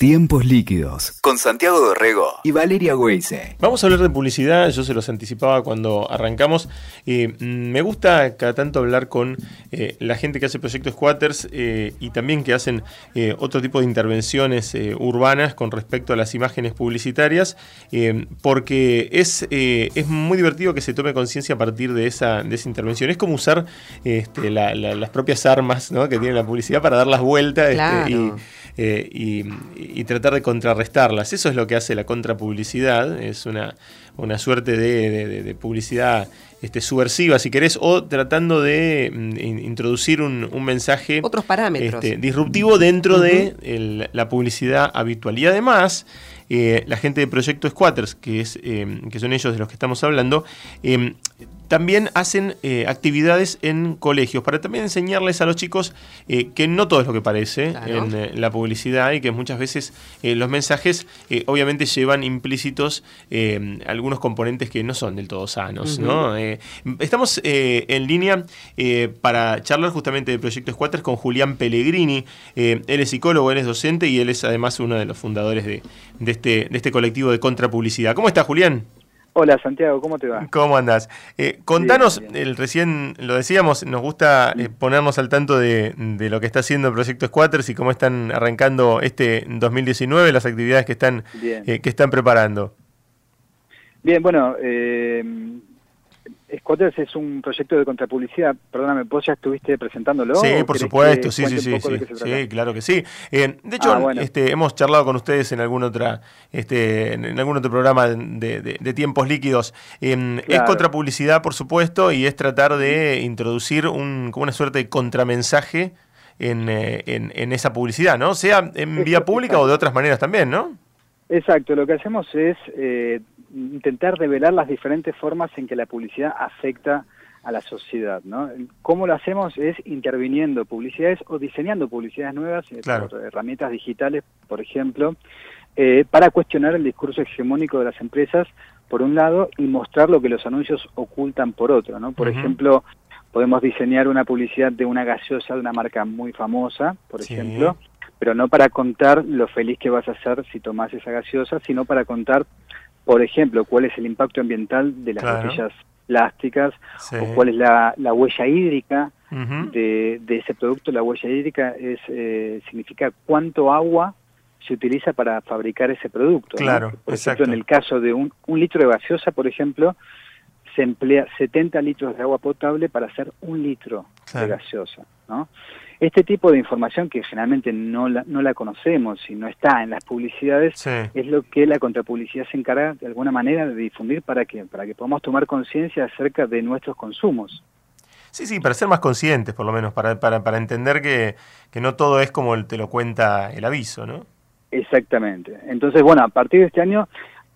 Tiempos líquidos con Santiago Dorrego y Valeria Weise. Vamos a hablar de publicidad, yo se los anticipaba cuando arrancamos. Eh, me gusta cada tanto hablar con eh, la gente que hace proyectos squatters eh, y también que hacen otro tipo de intervenciones urbanas con respecto a las imágenes publicitarias, porque es, es muy divertido que se tome conciencia a partir de esa, de esa intervención. Es como usar este, las propias armas que tiene la publicidad para dar las vueltas este, y y tratar de contrarrestarlas. Eso es lo que hace la contrapublicidad, es una, una suerte de, publicidad este, subversiva, si querés, o tratando de mm, introducir un, mensaje Otros parámetros. Este, disruptivo dentro de la publicidad habitual. Y además, eh, la gente de Proyecto Squatters, que, es, eh, que son ellos de los que estamos hablando, eh, también hacen eh, actividades en colegios para también enseñarles a los chicos eh, que no todo es lo que parece en eh, la publicidad y que muchas veces los mensajes obviamente llevan implícitos algunos componentes que no son del todo sanos. estamos en línea para charlar justamente de Proyecto Squatters con Julián Pellegrini. él es psicólogo, él es docente y él es además uno de los fundadores de, de, este, de este colectivo de contrapublicidad. ¿Cómo está Julián? Hola Santiago, ¿cómo te va? ¿Cómo andás? Eh, contanos, El, recién lo decíamos, nos gusta eh, ponernos al tanto de, lo que está haciendo el proyecto Squatters y cómo están arrancando este 2019, las actividades que están, eh, que están preparando. Bien, bueno, eh, Squatters es un proyecto de contrapublicidad. Perdóname, vos ya estuviste presentándolo. Sí, por supuesto, sí, sí, sí, sí, claro que sí. Eh, de hecho, ah, este, hemos charlado con ustedes en algún otra, este, en algún otro programa de, tiempos líquidos. Eh, es contrapublicidad, por supuesto, y es tratar de introducir un, como una suerte de contramensaje en, eh, en, en esa publicidad, ¿no? Sea en vía pública o de otras maneras también, ¿no? Exacto, lo que hacemos es eh, intentar revelar las diferentes formas en que la publicidad afecta a la sociedad. ¿no? ¿Cómo lo hacemos? Es interviniendo publicidades o diseñando publicidades nuevas, eh, herramientas digitales, por ejemplo, eh, para cuestionar el discurso hegemónico de las empresas, por un lado, y mostrar lo que los anuncios ocultan por otro. ¿no? Por ejemplo, podemos diseñar una publicidad de una gaseosa de una marca muy famosa, por ejemplo, pero no para contar lo feliz que vas a ser si tomas esa gaseosa, sino para contar por ejemplo, cuál es el impacto ambiental de las botellas plásticas o cuál es la, huella hídrica de, ese producto. La huella hídrica es eh, significa cuánto agua se utiliza para fabricar ese producto. Claro, Por ejemplo, en el caso de un, un litro de gaseosa, por ejemplo, se emplea 70 litros de agua potable para hacer un litro de gaseosa. ¿No? Este tipo de información que generalmente no la, no la conocemos y no está en las publicidades, es lo que la contrapublicidad se encarga de alguna manera de difundir para que, para que podamos tomar conciencia acerca de nuestros consumos. Sí, sí, para ser más conscientes, por lo menos, para, para, para entender que, que no todo es como te lo cuenta el aviso, ¿no? Exactamente. Entonces, bueno, a partir de este año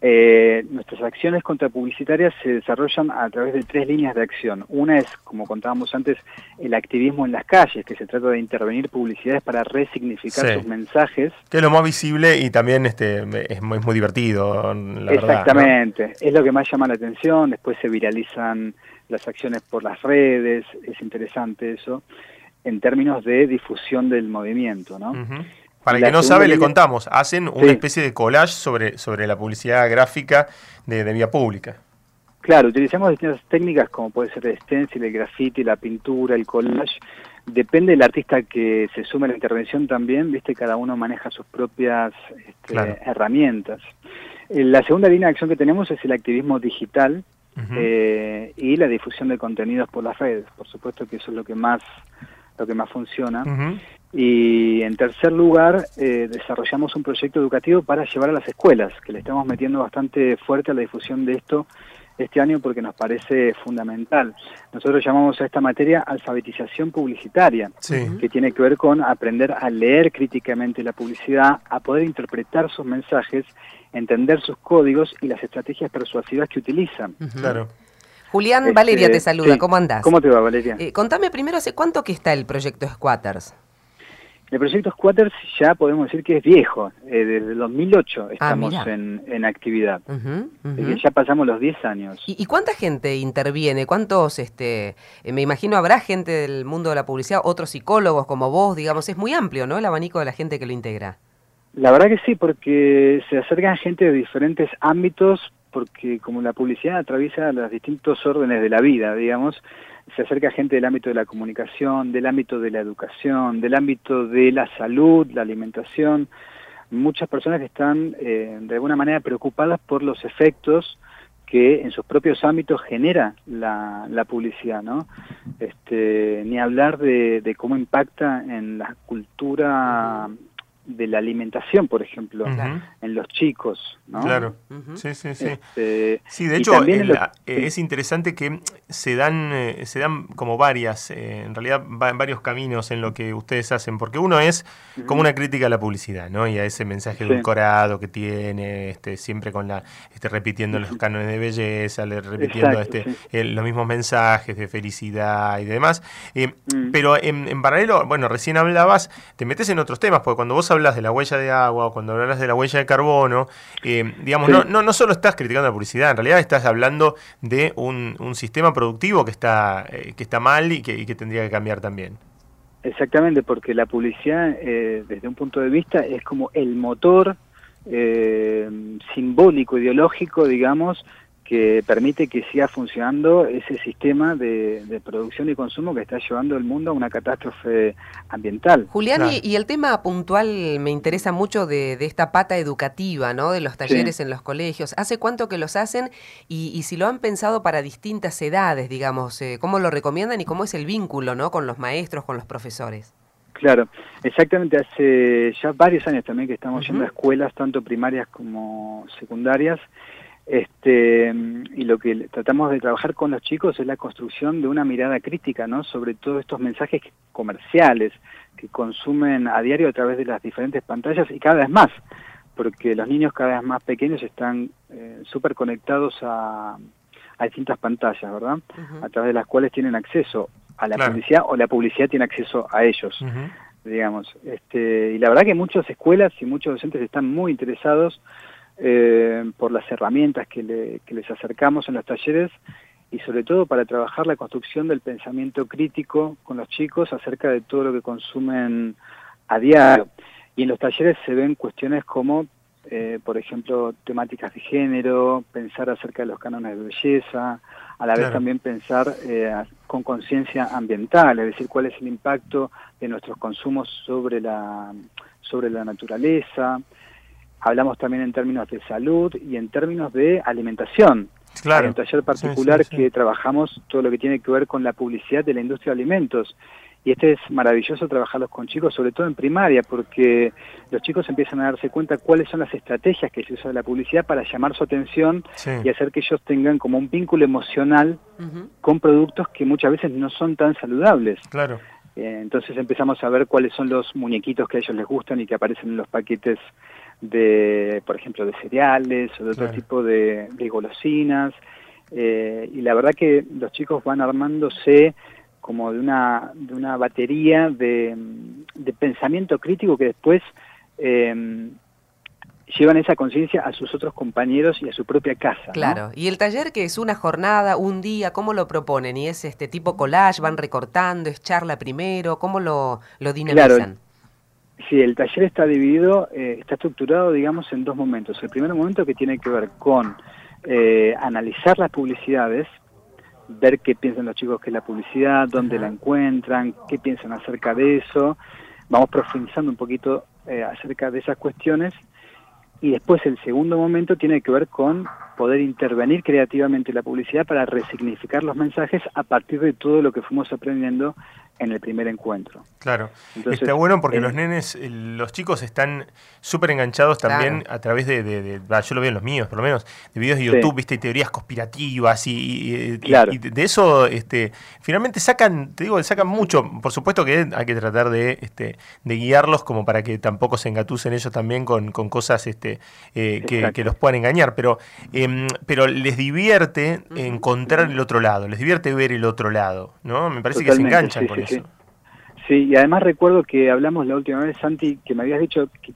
eh, nuestras acciones contrapublicitarias se desarrollan a través de tres líneas de acción. Una es, como contábamos antes, el activismo en las calles, que se trata de intervenir publicidades para resignificar sus mensajes. Que es lo más visible y también este, es, muy, muy divertido, la Exactamente, es lo que más llama la atención, después se viralizan las acciones por las redes, es interesante eso, en términos de difusión del movimiento, ¿no? Para el que no sabe, le contamos. Hacen una especie de collage sobre, sobre la publicidad gráfica de, vía pública. Claro, utilizamos distintas técnicas como puede ser el stencil, el graffiti, la pintura, el collage. Depende del artista que se sume a la intervención también, viste, cada uno maneja sus propias este, herramientas. Eh, la segunda línea de acción que tenemos es el activismo digital eh, y la difusión de contenidos por las redes. Por supuesto que eso es lo que más lo que más funciona. Y en tercer lugar, eh, desarrollamos un proyecto educativo para llevar a las escuelas, que le estamos metiendo bastante fuerte a la difusión de esto este año porque nos parece fundamental. Nosotros llamamos a esta materia alfabetización publicitaria, que tiene que ver con aprender a leer críticamente la publicidad, a poder interpretar sus mensajes, entender sus códigos y las estrategias persuasivas que utilizan. Claro. Julián, este, Valeria te saluda, ¿cómo andás? ¿Cómo te va, Valeria? Eh, contame primero, ¿hace cuánto que está el proyecto Squatters? El proyecto Squatters ya podemos decir que es viejo, eh, desde 2008 ah, estamos en, actividad, ya pasamos los 10 años. ¿Y, cuánta gente interviene? ¿Cuántos, este, eh, me imagino habrá gente del mundo de la publicidad, otros psicólogos como vos, digamos, es muy amplio, ¿no? El abanico de la gente que lo integra. La verdad que sí, porque se acercan gente de diferentes ámbitos, porque como la publicidad atraviesa los distintos órdenes de la vida, digamos, se acerca gente del ámbito de la comunicación, del ámbito de la educación, del ámbito de la salud, la alimentación, muchas personas están eh, de alguna manera preocupadas por los efectos que en sus propios ámbitos genera la, la publicidad, ¿no? Este, ni hablar de, de, cómo impacta en la cultura de la alimentación, por ejemplo, en los chicos, ¿no? Claro, sí, sí, sí. Este, sí, de hecho, eh, es interesante que se dan, eh, se dan como varias, eh, en realidad varios caminos en lo que ustedes hacen, porque uno es como una crítica a la publicidad, ¿no? Y a ese mensaje edulcorado que tiene, este, siempre con la, este, repitiendo los cánones de belleza, repitiendo este, los mismos mensajes de felicidad y demás. Mm. Pero en, en, paralelo, bueno, recién hablabas, te metes en otros temas, porque cuando vos hablas de la huella de agua o cuando hablas de la huella de carbono, eh, digamos, no, no, no solo estás criticando la publicidad, en realidad estás hablando de un, un sistema productivo que está, eh, que está mal y que, que, tendría que cambiar también. Exactamente, porque la publicidad, eh, desde un punto de vista, es como el motor simbólico, ideológico, digamos, que permite que siga funcionando ese sistema de, producción y consumo que está llevando el mundo a una catástrofe ambiental. Julián, y, el tema puntual me interesa mucho de, esta pata educativa, ¿no? De los talleres en los colegios. ¿Hace cuánto que los hacen? Y, si lo han pensado para distintas edades, digamos, eh, ¿cómo lo recomiendan y cómo es el vínculo, ¿no? Con los maestros, con los profesores. Claro, exactamente. Hace ya varios años también que estamos yendo a escuelas, tanto primarias como secundarias, este, y lo que tratamos de trabajar con los chicos es la construcción de una mirada crítica, ¿no? Sobre todos estos mensajes comerciales que consumen a diario a través de las diferentes pantallas y cada vez más, porque los niños cada vez más pequeños están eh, súper conectados a, a, distintas pantallas, ¿verdad? A través de las cuales tienen acceso a la publicidad o la publicidad tiene acceso a ellos. digamos. Este, y la verdad que muchas escuelas y muchos docentes están muy interesados eh, por las herramientas que, les acercamos en los talleres y sobre todo para trabajar la construcción del pensamiento crítico con los chicos acerca de todo lo que consumen a diario. Y en los talleres se ven cuestiones como, eh, por ejemplo, temáticas de género, pensar acerca de los cánones de belleza, a la vez también pensar eh, con conciencia ambiental, es decir, cuál es el impacto de nuestros consumos sobre la, sobre la naturaleza, hablamos también en términos de salud y en términos de alimentación. Claro. Hay un taller particular que trabajamos todo lo que tiene que ver con la publicidad de la industria de alimentos. Y este es maravilloso trabajarlos con chicos, sobre todo en primaria, porque los chicos empiezan a darse cuenta cuáles son las estrategias que se usa de la publicidad para llamar su atención y hacer que ellos tengan como un vínculo emocional con productos que muchas veces no son tan saludables. Claro. Eh, entonces empezamos a ver cuáles son los muñequitos que a ellos les gustan y que aparecen en los paquetes de, por ejemplo, de cereales o de otro tipo de, golosinas. Eh, y la verdad que los chicos van armándose como de una, de una batería de, pensamiento crítico que después eh, llevan esa conciencia a sus otros compañeros y a su propia casa. Claro, y el taller que es una jornada, un día, ¿cómo lo proponen? ¿Y es este tipo collage, van recortando, es charla primero? ¿Cómo lo, lo dinamizan? Sí, el taller está dividido, eh, está estructurado, digamos, en dos momentos. El primer momento que tiene que ver con eh, analizar las publicidades, ver qué piensan los chicos que es la publicidad, dónde la encuentran, qué piensan acerca de eso. Vamos profundizando un poquito eh, acerca de esas cuestiones. Y después el segundo momento tiene que ver con poder intervenir creativamente la publicidad para resignificar los mensajes a partir de todo lo que fuimos aprendiendo en el primer encuentro. Claro, está bueno porque eh, los nenes, los chicos están súper enganchados también a través de, yo lo veo en los míos por lo menos, de videos de YouTube, viste, y teorías conspirativas y, de eso este, finalmente sacan, te digo, sacan mucho, por supuesto que hay que tratar de, este, de guiarlos como para que tampoco se engatusen ellos también con, cosas este, eh, que, los puedan engañar, pero, em, pero les divierte encontrar el otro lado, les divierte ver el otro lado, ¿no? Me parece que se enganchan con eso. Sí. y además recuerdo que hablamos la última vez, Santi, que me habías dicho que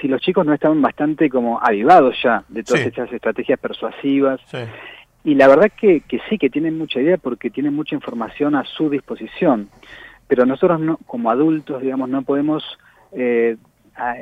si los chicos no estaban bastante como avivados ya de todas estas estrategias persuasivas. Y la verdad que, que sí, que tienen mucha idea porque tienen mucha información a su disposición. Pero nosotros no, como adultos, digamos, no podemos eh,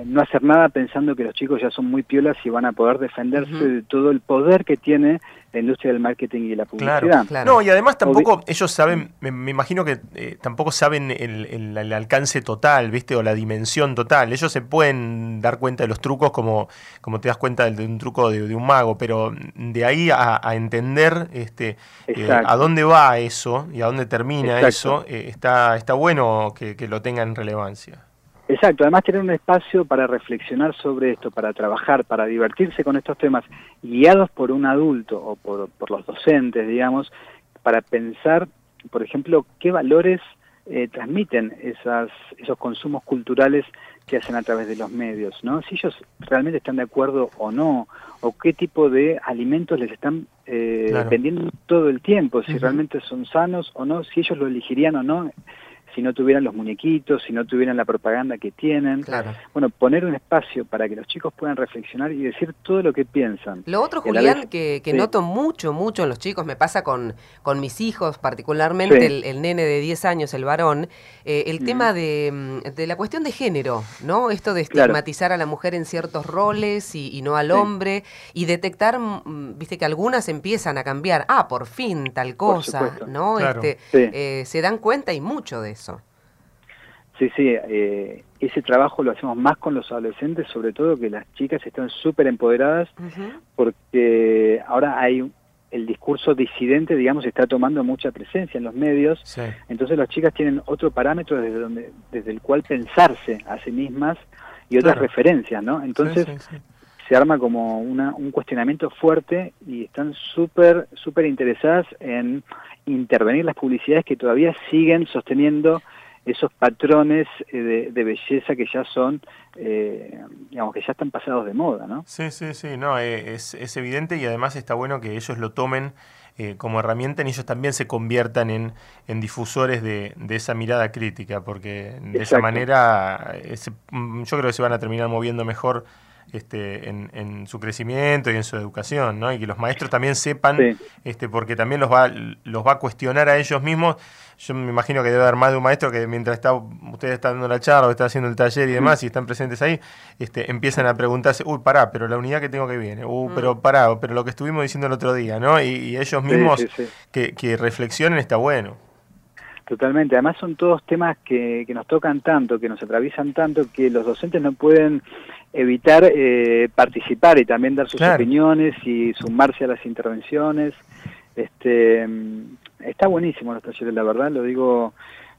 no hacer nada pensando que los chicos ya son muy piolas y van a poder defenderse de todo el poder que tiene la industria del marketing y la publicidad. Claro, No, y además tampoco ellos saben, me, imagino que eh, tampoco saben el, alcance total, ¿viste? O la dimensión total. Ellos se pueden dar cuenta de los trucos como, como te das cuenta de, un truco de, un mago, pero de ahí a, entender este, eh, a dónde va eso y a dónde termina eso, eh, está, está bueno que, que lo tengan en relevancia. Exacto, además tener un espacio para reflexionar sobre esto, para trabajar, para divertirse con estos temas, guiados por un adulto o por, los docentes, digamos, para pensar, por ejemplo, qué valores eh, transmiten esas, esos consumos culturales que hacen a través de los medios, ¿no? Si ellos realmente están de acuerdo o no, o qué tipo de alimentos les están eh, vendiendo todo el tiempo, si realmente son sanos o no, si ellos lo elegirían o no si no tuvieran los muñequitos, si no tuvieran la propaganda que tienen. Claro. Bueno, poner un espacio para que los chicos puedan reflexionar y decir todo lo que piensan. Lo otro, Julián, que, noto mucho, mucho en los chicos, me pasa con, con mis hijos, particularmente el, nene de 10 años, el varón, eh, el tema de, de, la cuestión de género, ¿no? Esto de estigmatizar a la mujer en ciertos roles y, no al hombre, y detectar, viste que algunas empiezan a cambiar, ah, por fin, tal cosa, ¿no? Este, eh, se dan cuenta y mucho de eso. Sí, sí, eh, ese trabajo lo hacemos más con los adolescentes, sobre todo que las chicas están súper empoderadas, porque ahora hay el discurso disidente, digamos, está tomando mucha presencia en los medios, entonces las chicas tienen otro parámetro desde, donde, desde el cual pensarse a sí mismas y otras referencias, ¿no? Entonces se arma como una, un cuestionamiento fuerte y están súper, súper interesadas en intervenir las publicidades que todavía siguen sosteniendo esos patrones eh, de, belleza que ya son, eh, digamos, que ya están pasados de moda, ¿no? Sí, sí, sí, no, eh, es, es evidente y además está bueno que ellos lo tomen como herramienta y ellos también se conviertan en, en difusores de, de, esa mirada crítica, porque de esa manera mm, yo creo que se van a terminar moviendo mejor este, en, su crecimiento y en su educación, ¿no? Y que los maestros también sepan, este, porque también los va, los va a cuestionar a ellos mismos. Yo me imagino que debe haber más de un maestro que mientras está, ustedes están dando la charla o está haciendo el taller y demás, y están presentes ahí, este, empiezan a preguntarse, uy, pará, pero la unidad que tengo que viene, uh, pero mm. pará, pero lo que estuvimos diciendo el otro día, ¿no? Y, ellos mismos que, que reflexionen está bueno. Totalmente, además son todos temas que, que, nos tocan tanto, que nos atraviesan tanto, que los docentes no pueden evitar eh, participar y también dar sus opiniones y sumarse a las intervenciones. Este, está buenísimo los talleres, la verdad, lo digo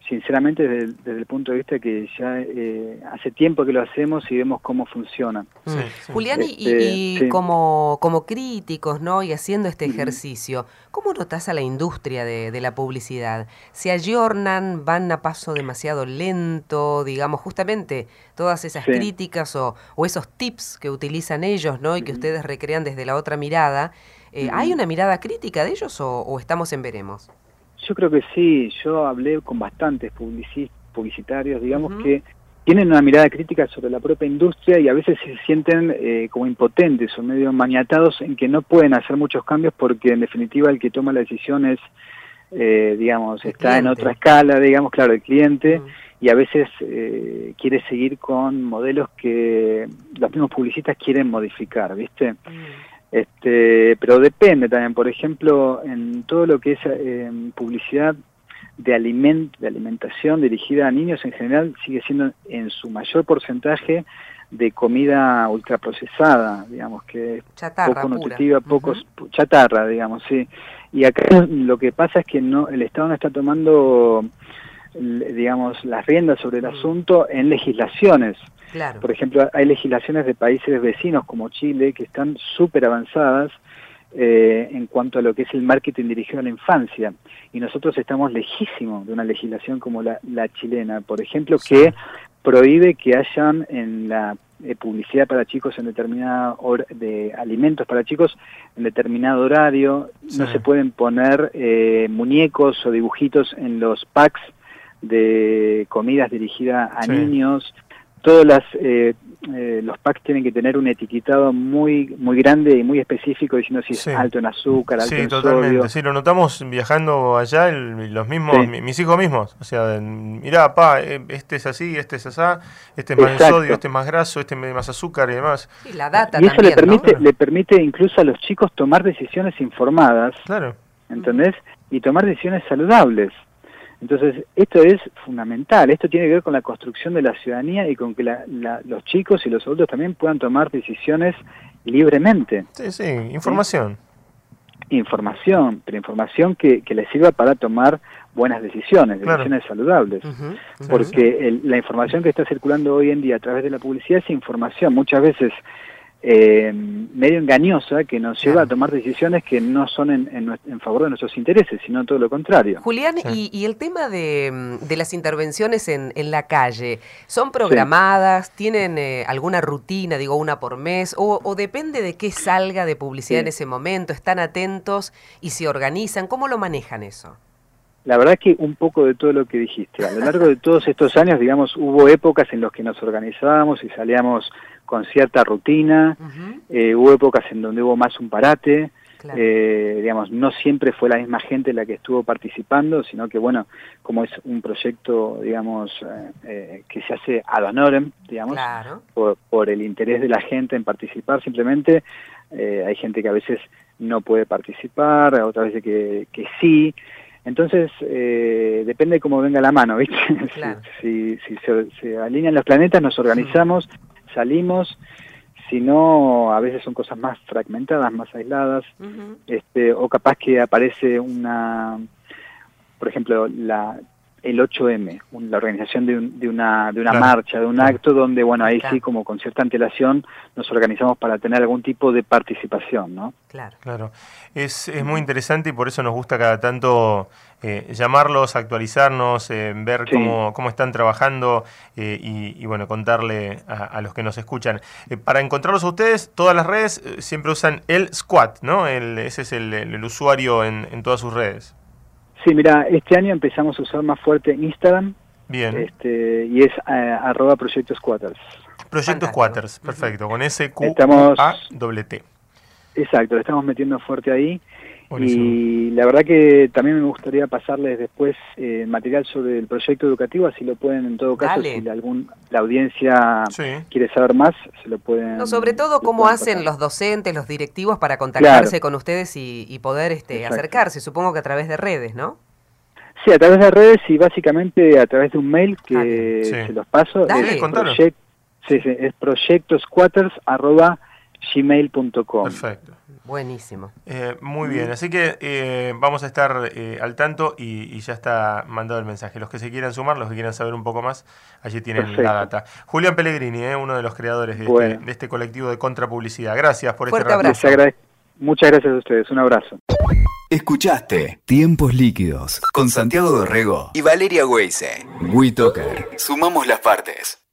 sinceramente desde, el punto de vista que ya eh, hace tiempo que lo hacemos y vemos cómo funciona. Mm. Julián, y, este, como, como críticos, ¿no? Y haciendo este ejercicio, ¿cómo notas a la industria de, la publicidad? ¿Se ayornan, van a paso demasiado lento, digamos, justamente todas esas críticas o, o, esos tips que utilizan ellos, ¿no? Y que ustedes recrean desde la otra mirada, eh, ¿hay una mirada crítica de ellos o, o estamos en veremos? Yo creo que sí, yo hablé con bastantes publicitarios, digamos, que tienen una mirada crítica sobre la propia industria y a veces se sienten eh, como impotentes o medio maniatados en que no pueden hacer muchos cambios porque en definitiva el que toma la decisión es, eh, digamos, está en otra escala, digamos, claro, el cliente. y a veces eh, quiere seguir con modelos que los mismos publicistas quieren modificar, ¿viste? Este, pero depende también, por ejemplo, en todo lo que es eh, publicidad de, aliment de alimentación dirigida a niños en general sigue siendo en su mayor porcentaje de comida ultraprocesada, digamos, que poco nutritiva, pocos chatarra, digamos, sí. Y acá lo que pasa es que no el Estado no está tomando digamos las riendas sobre el mm. asunto en legislaciones por ejemplo, hay legislaciones de países vecinos como Chile que están súper avanzadas eh, en cuanto a lo que es el marketing dirigido a la infancia. Y nosotros estamos lejísimos de una legislación como la, chilena, por ejemplo, que prohíbe que hayan en la eh, publicidad para chicos en determinada hora, de alimentos para chicos en determinado horario, no se pueden poner eh, muñecos o dibujitos en los packs de comidas dirigidas a niños, todas las eh, eh, los packs tienen que tener un etiquetado muy muy grande y muy específico diciendo si es alto en azúcar, alto en totalmente. Sí, lo notamos viajando allá, los mismos, mis hijos mismos. O sea, mirá, pa, eh, este es así, este es así, este es más sodio, este es más graso, este es más azúcar y demás. Y la data y eso le permite le permite incluso a los chicos tomar decisiones informadas. Claro. ¿Entendés? Y tomar decisiones saludables. Entonces, esto es fundamental, esto tiene que ver con la construcción de la ciudadanía y con que los chicos y los adultos también puedan tomar decisiones libremente. Sí, sí, información. Información, pero información que, que les sirva para tomar buenas decisiones, decisiones saludables. Porque la información que está circulando hoy en día a través de la publicidad es información. Muchas veces eh, medio engañosa que nos lleva a tomar decisiones que no son en, favor de nuestros intereses, sino todo lo contrario. Julián, y, el tema de, las intervenciones en, la calle, ¿son programadas? ¿Tienen eh, alguna rutina, digo, una por mes? O, depende de qué salga de publicidad en ese momento? ¿Están atentos y se organizan? ¿Cómo lo manejan eso? La verdad que un poco de todo lo que dijiste. A lo largo de todos estos años, digamos, hubo épocas en las que nos organizábamos y salíamos con cierta rutina, eh, hubo épocas en donde hubo más un parate, eh, digamos, no siempre fue la misma gente la que estuvo participando, sino que, bueno, como es un proyecto, digamos, eh, que se hace ad honorem, digamos, por, el interés de la gente en participar, simplemente hay gente que a veces no puede participar, otras veces que, que sí, entonces, depende de cómo venga la mano, ¿viste? si, si, se, se, alinean los planetas, nos organizamos, salimos, sino a veces son cosas más fragmentadas, más aisladas, este, o capaz que aparece una, por ejemplo, la, el 8M, la organización de, de una, de una marcha, de un acto donde, bueno, ahí sí, como con cierta antelación, nos organizamos para tener algún tipo de participación, ¿no? Claro. Claro. Es, es muy interesante y por eso nos gusta cada tanto eh, llamarlos, actualizarnos, eh, ver cómo, cómo, están trabajando eh, y, bueno, contarle a, los que nos escuchan. para encontrarlos a ustedes, todas las redes siempre usan el Squat, ¿no? El, ese es el, el usuario en, en todas sus redes. Sí, mira, este año empezamos a usar más fuerte Instagram. Bien. Este, y es uh, arroba Proyectos Quaters. Proyectos Quaters, perfecto, con S Q A T. Exacto, le estamos metiendo fuerte ahí. Y la verdad que también me gustaría pasarles después eh, material sobre el proyecto educativo, así lo pueden en todo caso, si algún, la audiencia quiere saber más, se lo pueden... No, sobre todo cómo hacen los docentes, los directivos para contactarse con ustedes y, poder este, acercarse, supongo que a través de redes, ¿no? Sí, a través de redes y básicamente a través de un mail que se los paso. es, proyect, sí, sí, es proyectosquatters.gmail.com Perfecto. Buenísimo. Eh, muy bien, así que eh, vamos a estar eh, al tanto y, ya está mandado el mensaje. Los que se quieran sumar, los que quieran saber un poco más, allí tienen la data. Julián Pellegrini, uno de los creadores este, de, este, colectivo de contrapublicidad. Gracias por este abrazo. Muchas gracias a ustedes, un abrazo. Escuchaste Tiempos Líquidos con Santiago Dorrego y Valeria Weise. WeToker. Sumamos las partes.